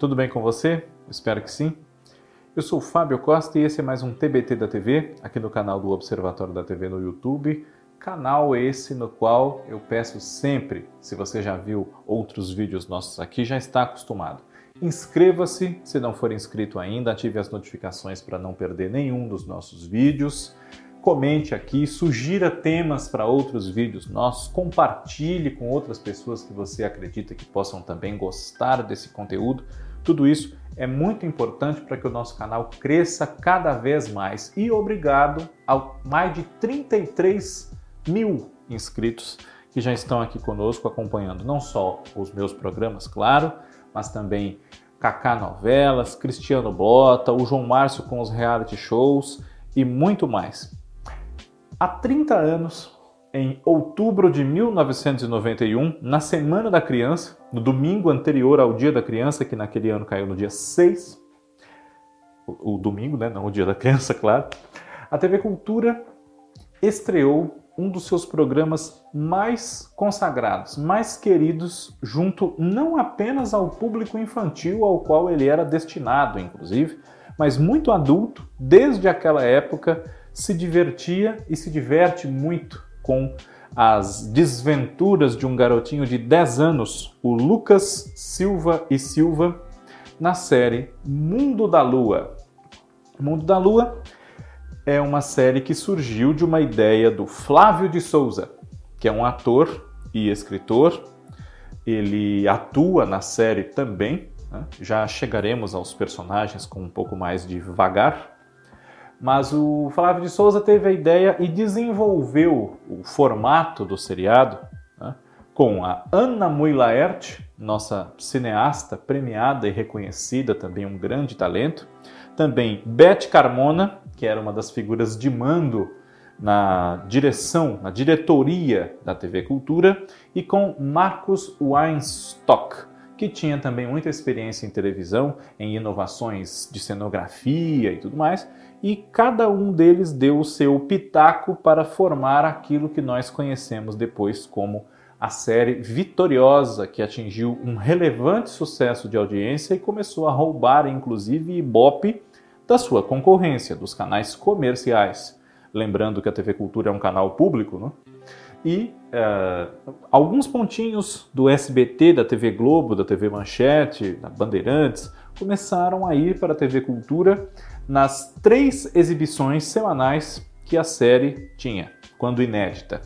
Tudo bem com você? Espero que sim. Eu sou Fábio Costa e esse é mais um TBT da TV, aqui no canal do Observatório da TV no YouTube. Canal esse no qual eu peço sempre, se você já viu outros vídeos nossos aqui, já está acostumado. Inscreva-se se não for inscrito ainda, ative as notificações para não perder nenhum dos nossos vídeos comente aqui, sugira temas para outros vídeos nossos, compartilhe com outras pessoas que você acredita que possam também gostar desse conteúdo. Tudo isso é muito importante para que o nosso canal cresça cada vez mais. E obrigado ao mais de 33 mil inscritos que já estão aqui conosco acompanhando não só os meus programas, claro, mas também Kaká Novelas, Cristiano Bota, o João Márcio com os reality shows e muito mais. Há 30 anos, em outubro de 1991, na Semana da Criança, no domingo anterior ao Dia da Criança, que naquele ano caiu no dia 6, o, o domingo, né? não o Dia da Criança, claro, a TV Cultura estreou um dos seus programas mais consagrados, mais queridos, junto não apenas ao público infantil ao qual ele era destinado, inclusive, mas muito adulto, desde aquela época se divertia e se diverte muito com as desventuras de um garotinho de 10 anos, o Lucas Silva e Silva, na série Mundo da Lua. Mundo da Lua é uma série que surgiu de uma ideia do Flávio de Souza, que é um ator e escritor. Ele atua na série também. Né? Já chegaremos aos personagens com um pouco mais de vagar. Mas o Flávio de Souza teve a ideia e desenvolveu o formato do seriado né, com a Ana Mui Laert, nossa cineasta premiada e reconhecida, também um grande talento. Também Beth Carmona, que era uma das figuras de mando na direção, na diretoria da TV Cultura, e com Marcos Weinstock, que tinha também muita experiência em televisão, em inovações de cenografia e tudo mais, e cada um deles deu o seu pitaco para formar aquilo que nós conhecemos depois como a série vitoriosa que atingiu um relevante sucesso de audiência e começou a roubar inclusive Ibope da sua concorrência, dos canais comerciais. Lembrando que a TV Cultura é um canal público, né? e uh, alguns pontinhos do SBT, da TV Globo, da TV Manchete, da Bandeirantes, começaram a ir para a TV Cultura nas três exibições semanais que a série tinha, quando inédita.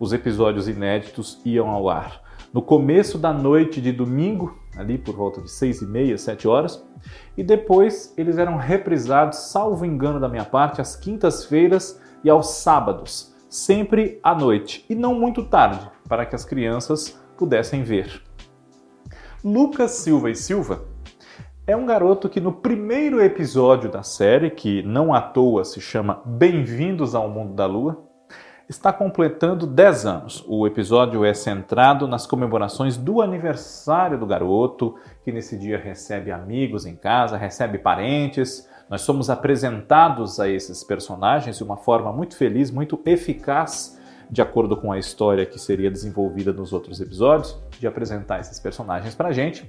Os episódios inéditos iam ao ar no começo da noite de domingo, ali por volta de seis e meia, sete horas, e depois eles eram reprisados, salvo engano da minha parte, às quintas-feiras e aos sábados, sempre à noite e não muito tarde, para que as crianças pudessem ver. Lucas Silva e Silva é um garoto que no primeiro episódio da série, que não à toa se chama Bem-vindos ao Mundo da Lua, está completando 10 anos. O episódio é centrado nas comemorações do aniversário do garoto, que nesse dia recebe amigos em casa, recebe parentes. Nós somos apresentados a esses personagens de uma forma muito feliz, muito eficaz, de acordo com a história que seria desenvolvida nos outros episódios, de apresentar esses personagens para gente.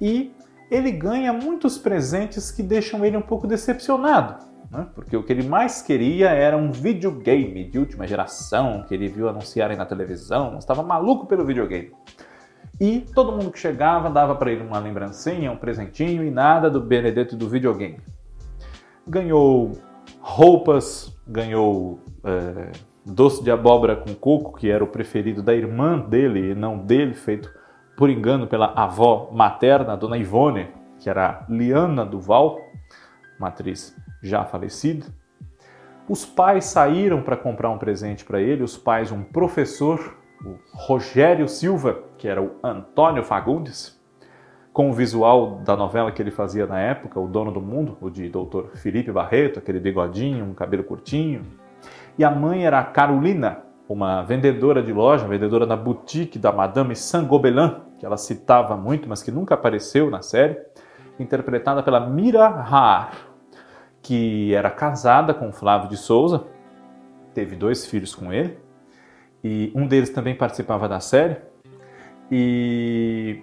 E ele ganha muitos presentes que deixam ele um pouco decepcionado, né? porque o que ele mais queria era um videogame de última geração que ele viu anunciarem na televisão, estava maluco pelo videogame. E todo mundo que chegava dava para ele uma lembrancinha, um presentinho e nada do Benedetto do videogame. Ganhou roupas, ganhou é, doce de abóbora com coco, que era o preferido da irmã dele e não dele, feito por engano pela avó materna, Dona Ivone, que era Liana Duval, uma atriz já falecida. Os pais saíram para comprar um presente para ele, os pais um professor, o Rogério Silva, que era o Antônio Fagundes, com o visual da novela que ele fazia na época, O Dono do Mundo, o de Dr. Felipe Barreto, aquele bigodinho, um cabelo curtinho. E a mãe era a Carolina, uma vendedora de loja, vendedora na boutique da Madame Saint-Gobelin, que ela citava muito, mas que nunca apareceu na série, interpretada pela Mira Haar, que era casada com Flávio de Souza, teve dois filhos com ele, e um deles também participava da série. E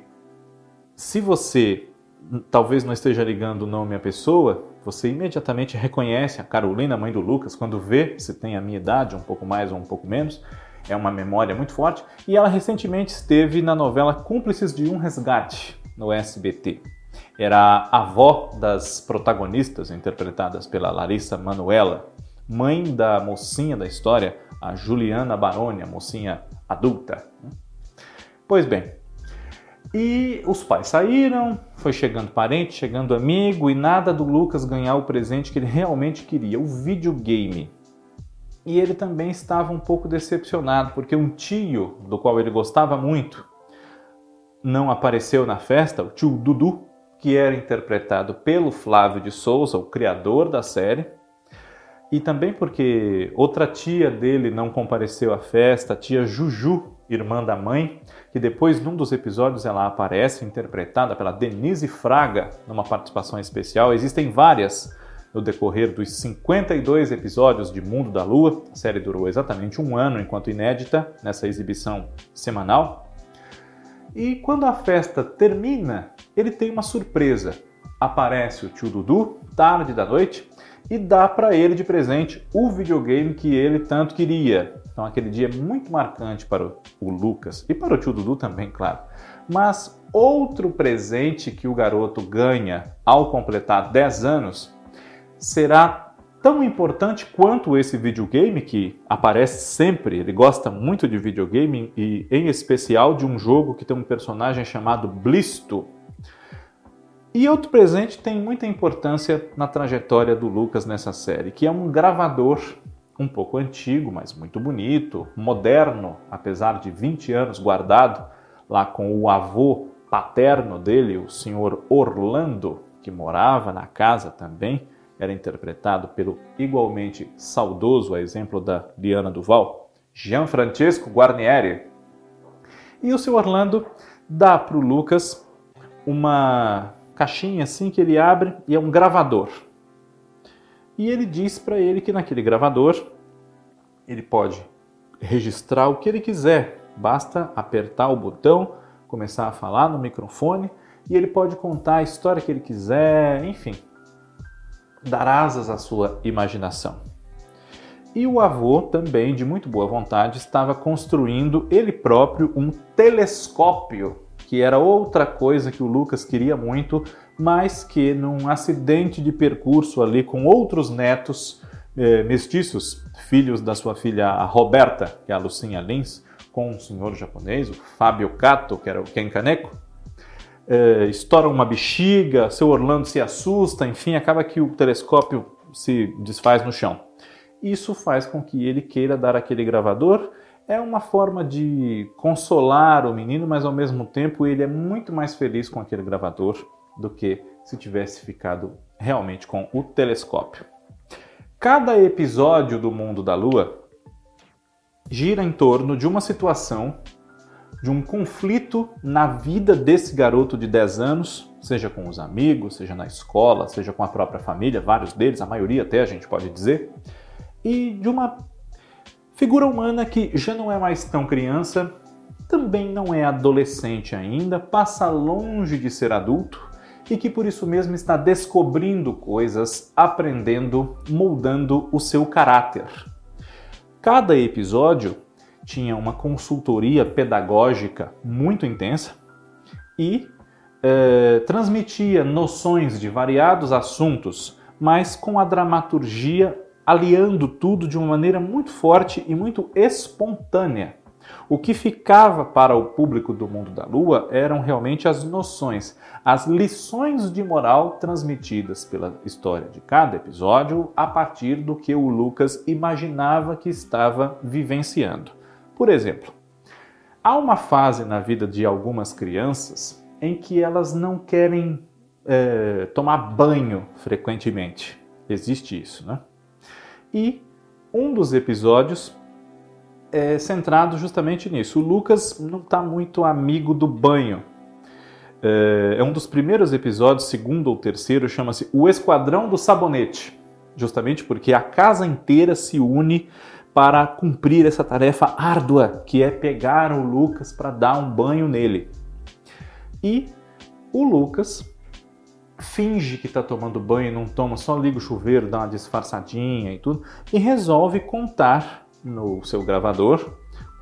se você talvez não esteja ligando o nome à pessoa, você imediatamente reconhece a Carolina, mãe do Lucas, quando vê se tem a minha idade, um pouco mais ou um pouco menos. É uma memória muito forte. E ela recentemente esteve na novela Cúmplices de um Resgate, no SBT. Era a avó das protagonistas, interpretadas pela Larissa Manuela, mãe da mocinha da história, a Juliana Baroni, a mocinha adulta. Pois bem, e os pais saíram, foi chegando parente, chegando amigo e nada do Lucas ganhar o presente que ele realmente queria, o videogame. E ele também estava um pouco decepcionado porque um tio do qual ele gostava muito não apareceu na festa, o tio Dudu, que era interpretado pelo Flávio de Souza, o criador da série. E também porque outra tia dele não compareceu à festa, a tia Juju, irmã da mãe, que depois, num dos episódios, ela aparece interpretada pela Denise Fraga, numa participação especial. Existem várias no decorrer dos 52 episódios de Mundo da Lua. A série durou exatamente um ano enquanto inédita nessa exibição semanal. E quando a festa termina, ele tem uma surpresa. Aparece o tio Dudu, tarde da noite, e dá para ele de presente o videogame que ele tanto queria. Então aquele dia é muito marcante para o Lucas e para o tio Dudu também, claro. Mas outro presente que o garoto ganha ao completar 10 anos será tão importante quanto esse videogame que aparece sempre. Ele gosta muito de videogame e, em especial, de um jogo que tem um personagem chamado Blisto. E outro presente tem muita importância na trajetória do Lucas nessa série, que é um gravador um pouco antigo, mas muito bonito, moderno, apesar de 20 anos guardado lá com o avô paterno dele, o senhor Orlando, que morava na casa também, era interpretado pelo igualmente saudoso, a exemplo da Liana Duval, Gianfrancesco Guarnieri. E o seu Orlando dá para o Lucas uma caixinha assim que ele abre e é um gravador. E ele diz para ele que naquele gravador ele pode registrar o que ele quiser, basta apertar o botão, começar a falar no microfone e ele pode contar a história que ele quiser, enfim, dar asas à sua imaginação. E o avô, também de muito boa vontade, estava construindo ele próprio um telescópio que era outra coisa que o Lucas queria muito, mas que num acidente de percurso ali com outros netos eh, mestiços, filhos da sua filha Roberta, que é a Lucinha Lins, com um senhor japonês, o Fábio Kato, que era o Ken Kaneko, eh, estoura uma bexiga, seu Orlando se assusta, enfim, acaba que o telescópio se desfaz no chão. Isso faz com que ele queira dar aquele gravador é uma forma de consolar o menino, mas ao mesmo tempo ele é muito mais feliz com aquele gravador do que se tivesse ficado realmente com o telescópio. Cada episódio do Mundo da Lua gira em torno de uma situação, de um conflito na vida desse garoto de 10 anos, seja com os amigos, seja na escola, seja com a própria família, vários deles, a maioria até a gente pode dizer, e de uma Figura humana que já não é mais tão criança, também não é adolescente ainda, passa longe de ser adulto e que por isso mesmo está descobrindo coisas, aprendendo, moldando o seu caráter. Cada episódio tinha uma consultoria pedagógica muito intensa e eh, transmitia noções de variados assuntos, mas com a dramaturgia aliando tudo de uma maneira muito forte e muito espontânea. O que ficava para o público do mundo da lua eram realmente as noções, as lições de moral transmitidas pela história de cada episódio a partir do que o Lucas imaginava que estava vivenciando. Por exemplo, há uma fase na vida de algumas crianças em que elas não querem é, tomar banho frequentemente. Existe isso, né? E um dos episódios é centrado justamente nisso. O Lucas não está muito amigo do banho. É, é um dos primeiros episódios, segundo ou terceiro, chama-se O Esquadrão do Sabonete, justamente porque a casa inteira se une para cumprir essa tarefa árdua que é pegar o Lucas para dar um banho nele. E o Lucas finge que está tomando banho, não toma, só liga o chuveiro, dá uma disfarçadinha e tudo, e resolve contar no seu gravador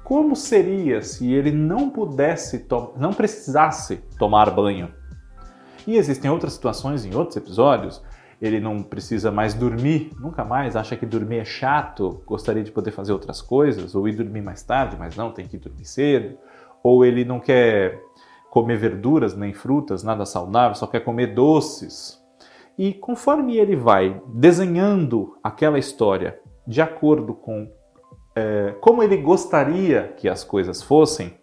como seria se ele não pudesse, não precisasse tomar banho. E existem outras situações em outros episódios. Ele não precisa mais dormir, nunca mais, acha que dormir é chato, gostaria de poder fazer outras coisas, ou ir dormir mais tarde, mas não, tem que ir dormir cedo. Ou ele não quer comer verduras nem frutas, nada saudável, só quer comer doces. E conforme ele vai desenhando aquela história de acordo com é, como ele gostaria que as coisas fossem,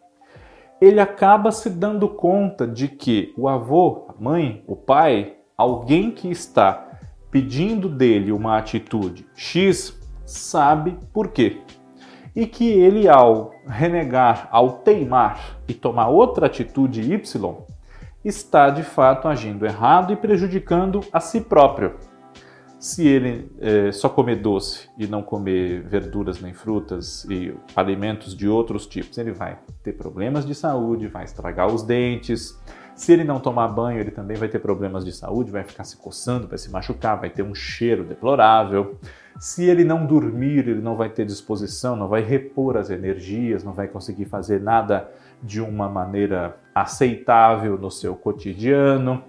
ele acaba se dando conta de que o avô, a mãe, o pai, alguém que está pedindo dele uma atitude X, sabe por quê e que ele, ao renegar, ao teimar e tomar outra atitude Y, está de fato agindo errado e prejudicando a si próprio. Se ele é, só comer doce e não comer verduras nem frutas e alimentos de outros tipos, ele vai ter problemas de saúde, vai estragar os dentes. Se ele não tomar banho, ele também vai ter problemas de saúde, vai ficar se coçando, vai se machucar, vai ter um cheiro deplorável. Se ele não dormir, ele não vai ter disposição, não vai repor as energias, não vai conseguir fazer nada de uma maneira aceitável no seu cotidiano.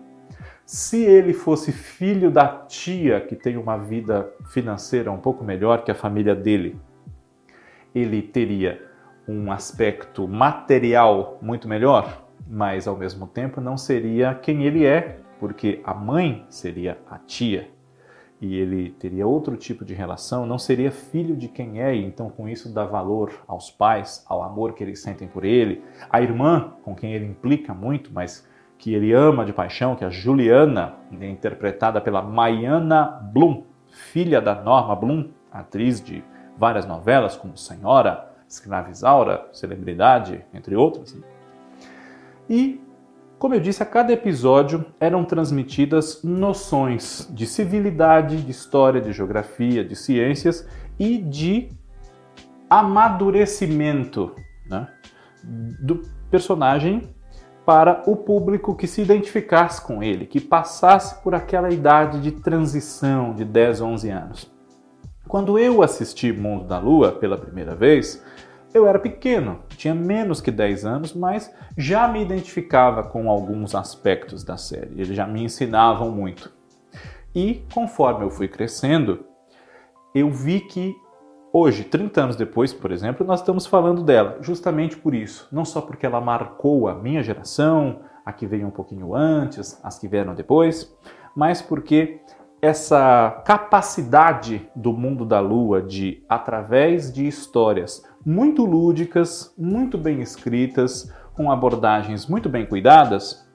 Se ele fosse filho da tia que tem uma vida financeira um pouco melhor que a família dele, ele teria um aspecto material muito melhor, mas ao mesmo tempo não seria quem ele é, porque a mãe seria a tia e ele teria outro tipo de relação, não seria filho de quem é, e então com isso dá valor aos pais, ao amor que eles sentem por ele, a irmã com quem ele implica muito, mas que ele ama de paixão, que é a Juliana, interpretada pela Maiana Blum, filha da Norma Blum, atriz de várias novelas como Senhora, Escravizaura, Celebridade, entre outras. E como eu disse, a cada episódio eram transmitidas noções de civilidade, de história, de geografia, de ciências e de amadurecimento né, do personagem para o público que se identificasse com ele, que passasse por aquela idade de transição de 10, 11 anos. Quando eu assisti Mundo da Lua pela primeira vez, eu era pequeno, tinha menos que 10 anos, mas já me identificava com alguns aspectos da série, eles já me ensinavam muito. E conforme eu fui crescendo, eu vi que hoje, 30 anos depois, por exemplo, nós estamos falando dela, justamente por isso. Não só porque ela marcou a minha geração, a que veio um pouquinho antes, as que vieram depois, mas porque essa capacidade do mundo da lua de, através de histórias muito lúdicas, muito bem escritas, com abordagens muito bem cuidadas,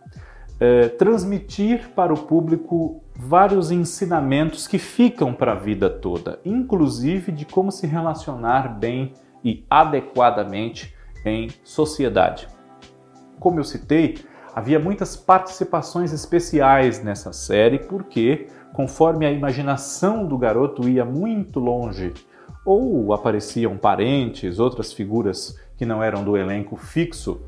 é, transmitir para o público vários ensinamentos que ficam para a vida toda, inclusive de como se relacionar bem e adequadamente em sociedade. Como eu citei, havia muitas participações especiais nessa série porque conforme a imaginação do garoto ia muito longe, ou apareciam parentes, outras figuras que não eram do elenco fixo,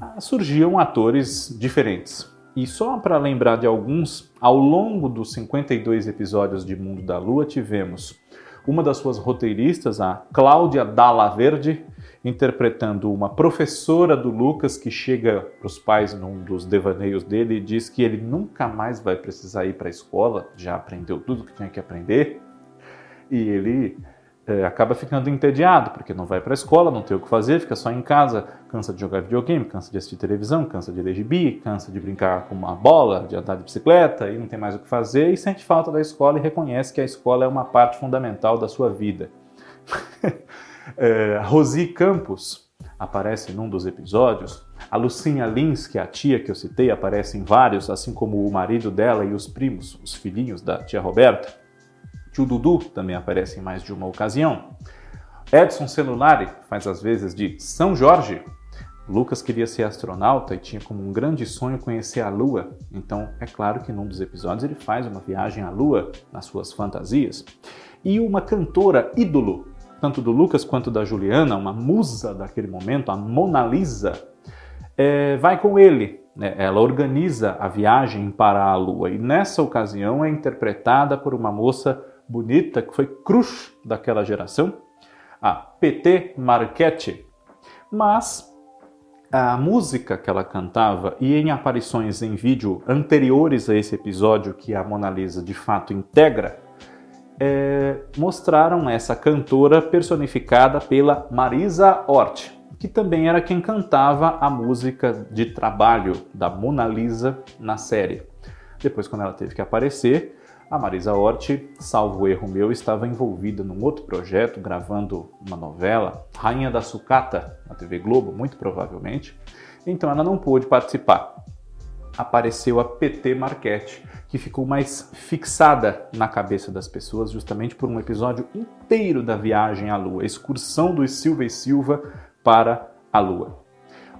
ah, surgiam atores diferentes. E só para lembrar de alguns, ao longo dos 52 episódios de Mundo da Lua, tivemos uma das suas roteiristas, a Cláudia Dalla Verde, interpretando uma professora do Lucas que chega para os pais num dos devaneios dele e diz que ele nunca mais vai precisar ir para a escola, já aprendeu tudo que tinha que aprender. E ele é, acaba ficando entediado, porque não vai para a escola, não tem o que fazer, fica só em casa, cansa de jogar videogame, cansa de assistir televisão, cansa de ler gibi, cansa de brincar com uma bola, de andar de bicicleta e não tem mais o que fazer e sente falta da escola e reconhece que a escola é uma parte fundamental da sua vida. É, Rosi Campos aparece num dos episódios. A Lucinha Lins, que é a tia que eu citei, aparece em vários, assim como o marido dela e os primos, os filhinhos da tia Roberta. Tio Dudu também aparece em mais de uma ocasião. Edson Celulari faz as vezes de São Jorge. Lucas queria ser astronauta e tinha como um grande sonho conhecer a Lua. Então, é claro que num dos episódios ele faz uma viagem à Lua nas suas fantasias. E uma cantora ídolo tanto do Lucas quanto da Juliana, uma musa daquele momento, a Mona Lisa, é, vai com ele né? ela organiza a viagem para a Lua e nessa ocasião é interpretada por uma moça bonita que foi crush daquela geração, a PT Marchetti. Mas a música que ela cantava e em aparições em vídeo anteriores a esse episódio que a Mona Lisa de fato integra, é, mostraram essa cantora personificada pela Marisa Hort, que também era quem cantava a música de trabalho da Mona Lisa na série. Depois, quando ela teve que aparecer, a Marisa Hort, salvo erro meu, estava envolvida num outro projeto, gravando uma novela, Rainha da Sucata, na TV Globo, muito provavelmente. Então ela não pôde participar. Apareceu a PT Marquette, que ficou mais fixada na cabeça das pessoas justamente por um episódio inteiro da viagem à Lua, a excursão dos Silva e Silva para a Lua.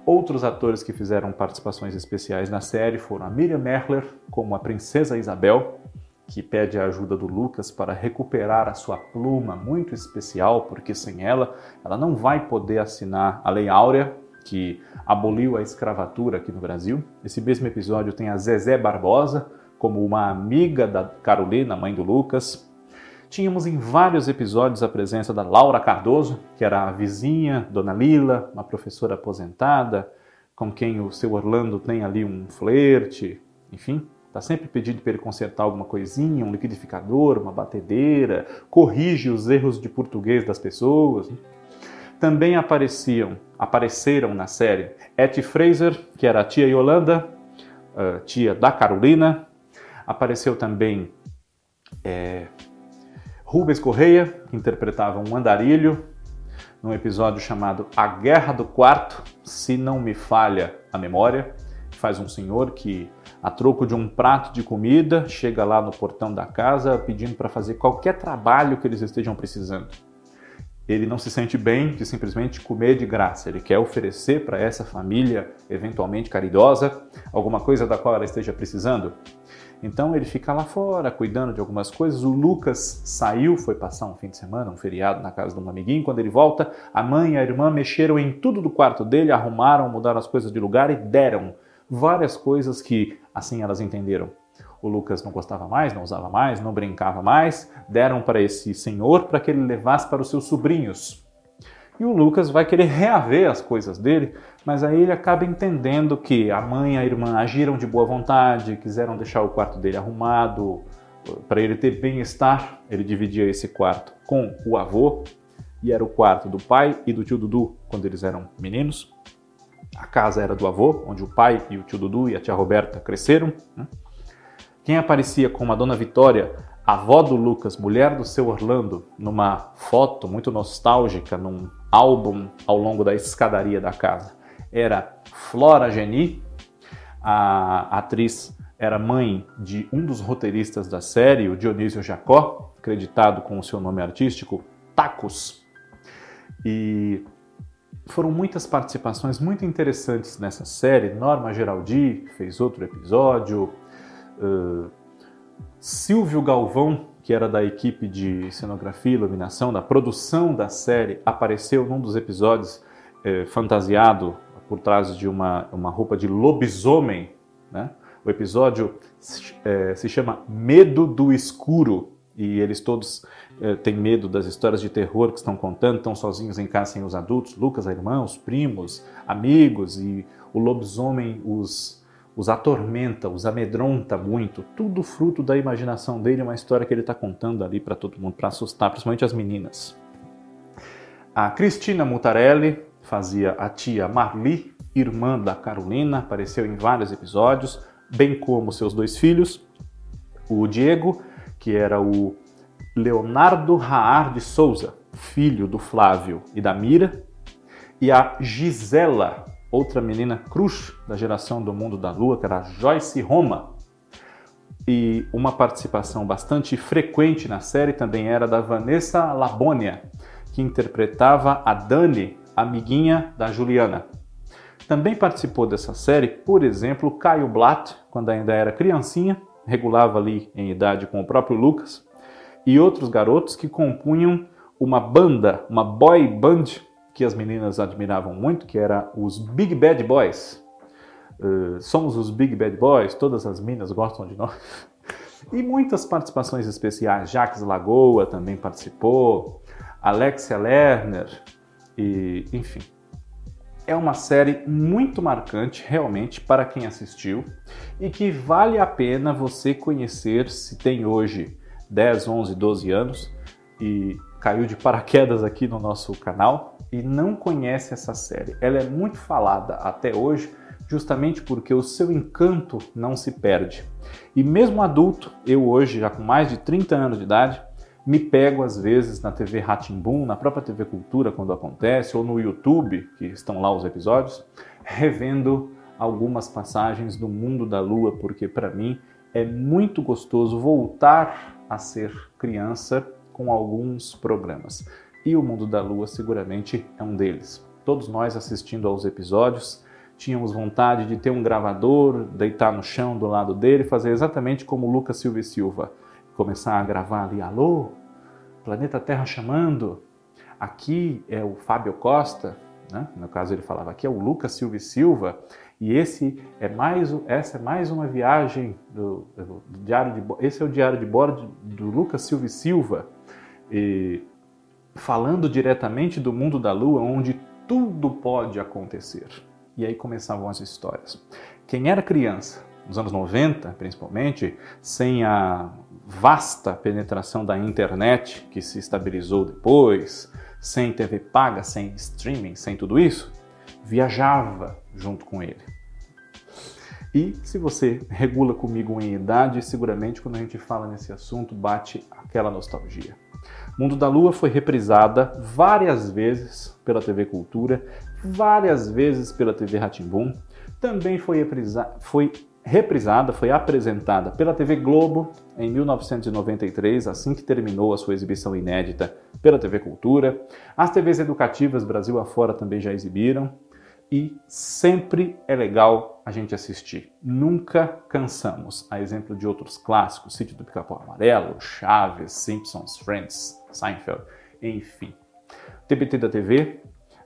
Outros atores que fizeram participações especiais na série foram a Miriam Merler como a Princesa Isabel, que pede a ajuda do Lucas para recuperar a sua pluma muito especial, porque sem ela, ela não vai poder assinar a Lei Áurea, que aboliu a escravatura aqui no Brasil. Esse mesmo episódio tem a Zezé Barbosa como uma amiga da Carolina, mãe do Lucas. Tínhamos em vários episódios a presença da Laura Cardoso, que era a vizinha, Dona Lila, uma professora aposentada, com quem o seu Orlando tem ali um flerte, enfim. Está sempre pedindo para ele consertar alguma coisinha, um liquidificador, uma batedeira, corrige os erros de português das pessoas. Também apareciam, apareceram na série Etty Fraser, que era a tia Yolanda, tia da Carolina. Apareceu também é, Rubens Correia, que interpretava um andarilho, num episódio chamado A Guerra do Quarto, se não me falha a memória. Faz um senhor que a troco de um prato de comida, chega lá no portão da casa pedindo para fazer qualquer trabalho que eles estejam precisando. Ele não se sente bem de simplesmente comer de graça, ele quer oferecer para essa família, eventualmente caridosa, alguma coisa da qual ela esteja precisando. Então ele fica lá fora cuidando de algumas coisas. O Lucas saiu, foi passar um fim de semana, um feriado na casa de um amiguinho. Quando ele volta, a mãe e a irmã mexeram em tudo do quarto dele, arrumaram, mudaram as coisas de lugar e deram várias coisas que assim elas entenderam. O Lucas não gostava mais, não usava mais, não brincava mais, deram para esse senhor para que ele levasse para os seus sobrinhos. E o Lucas vai querer reaver as coisas dele, mas aí ele acaba entendendo que a mãe e a irmã agiram de boa vontade, quiseram deixar o quarto dele arrumado, para ele ter bem-estar. Ele dividia esse quarto com o avô, e era o quarto do pai e do tio Dudu quando eles eram meninos. A casa era do avô, onde o pai e o tio Dudu e a tia Roberta cresceram. Né? Quem aparecia como a dona Vitória, avó do Lucas, mulher do seu Orlando, numa foto muito nostálgica, num álbum ao longo da escadaria da casa, era Flora Geni. A atriz era mãe de um dos roteiristas da série, o Dionísio Jacó, acreditado com o seu nome artístico, Tacos. E foram muitas participações muito interessantes nessa série. Norma Geraldi fez outro episódio. Uh, Silvio Galvão, que era da equipe de cenografia e iluminação, da produção da série, apareceu num dos episódios eh, fantasiado por trás de uma, uma roupa de lobisomem. Né? O episódio eh, se chama Medo do Escuro e eles todos é, têm medo das histórias de terror que estão contando, estão sozinhos em casa sem os adultos, Lucas, a irmã, os primos, amigos, e o lobisomem os, os atormenta, os amedronta muito, tudo fruto da imaginação dele, uma história que ele está contando ali para todo mundo, para assustar, principalmente as meninas. A Cristina Mutarelli fazia a tia Marli, irmã da Carolina, apareceu em vários episódios, bem como seus dois filhos, o Diego que era o Leonardo Raar de Souza, filho do Flávio e da Mira, e a Gisela, outra menina cruz da geração do mundo da lua, que era Joyce Roma. E uma participação bastante frequente na série também era da Vanessa Labônia, que interpretava a Dani, amiguinha da Juliana. Também participou dessa série, por exemplo, Caio Blatt, quando ainda era criancinha, regulava ali em idade com o próprio Lucas, e outros garotos que compunham uma banda, uma boy band que as meninas admiravam muito, que era os Big Bad Boys. uh, somos os Big Bad Boys, todas as minas gostam de nós. E muitas participações especiais. Jacques Lagoa também participou, Alexia Lerner, e enfim. É uma série muito marcante, realmente, para quem assistiu e que vale a pena você conhecer se tem hoje 10, 11, 12 anos e caiu de paraquedas aqui no nosso canal e não conhece essa série. Ela é muito falada até hoje justamente porque o seu encanto não se perde. E mesmo adulto, eu hoje, já com mais de 30 anos de idade, me pego às vezes na TV Ratimbum, na própria TV Cultura quando acontece, ou no YouTube, que estão lá os episódios, revendo algumas passagens do mundo da lua, porque para mim é muito gostoso voltar a ser criança com alguns programas. E o mundo da lua seguramente é um deles. Todos nós assistindo aos episódios tínhamos vontade de ter um gravador, deitar no chão do lado dele, fazer exatamente como Lucas Silva e Silva começar a gravar ali, alô, planeta Terra chamando, aqui é o Fábio Costa, né? no caso ele falava, aqui é o Lucas Silva e Silva, e esse é mais, essa é mais uma viagem do, do diário de, esse é o diário de bordo do Lucas Silva e Silva, e falando diretamente do mundo da Lua, onde tudo pode acontecer. E aí começavam as histórias. Quem era criança, nos anos 90 principalmente, sem a vasta penetração da internet que se estabilizou depois, sem TV paga, sem streaming, sem tudo isso, viajava junto com ele. E se você regula comigo em idade, seguramente quando a gente fala nesse assunto bate aquela nostalgia. Mundo da Lua foi reprisada várias vezes pela TV Cultura, várias vezes pela TV Ratimbum, também foi, reprisada, foi reprisada, foi apresentada pela TV Globo em 1993, assim que terminou a sua exibição inédita pela TV Cultura. As TVs educativas Brasil afora também já exibiram e sempre é legal a gente assistir. Nunca cansamos. A exemplo de outros clássicos, Sítio do Pica-Pau Amarelo, Chaves, Simpsons, Friends, Seinfeld, enfim. TBT da TV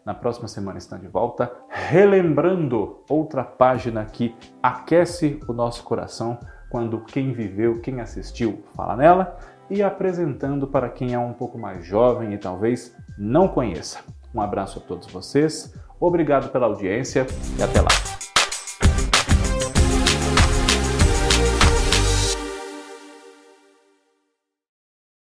na próxima semana está de volta, relembrando outra página que aquece o nosso coração quando quem viveu, quem assistiu, fala nela e apresentando para quem é um pouco mais jovem e talvez não conheça. Um abraço a todos vocês, obrigado pela audiência e até lá.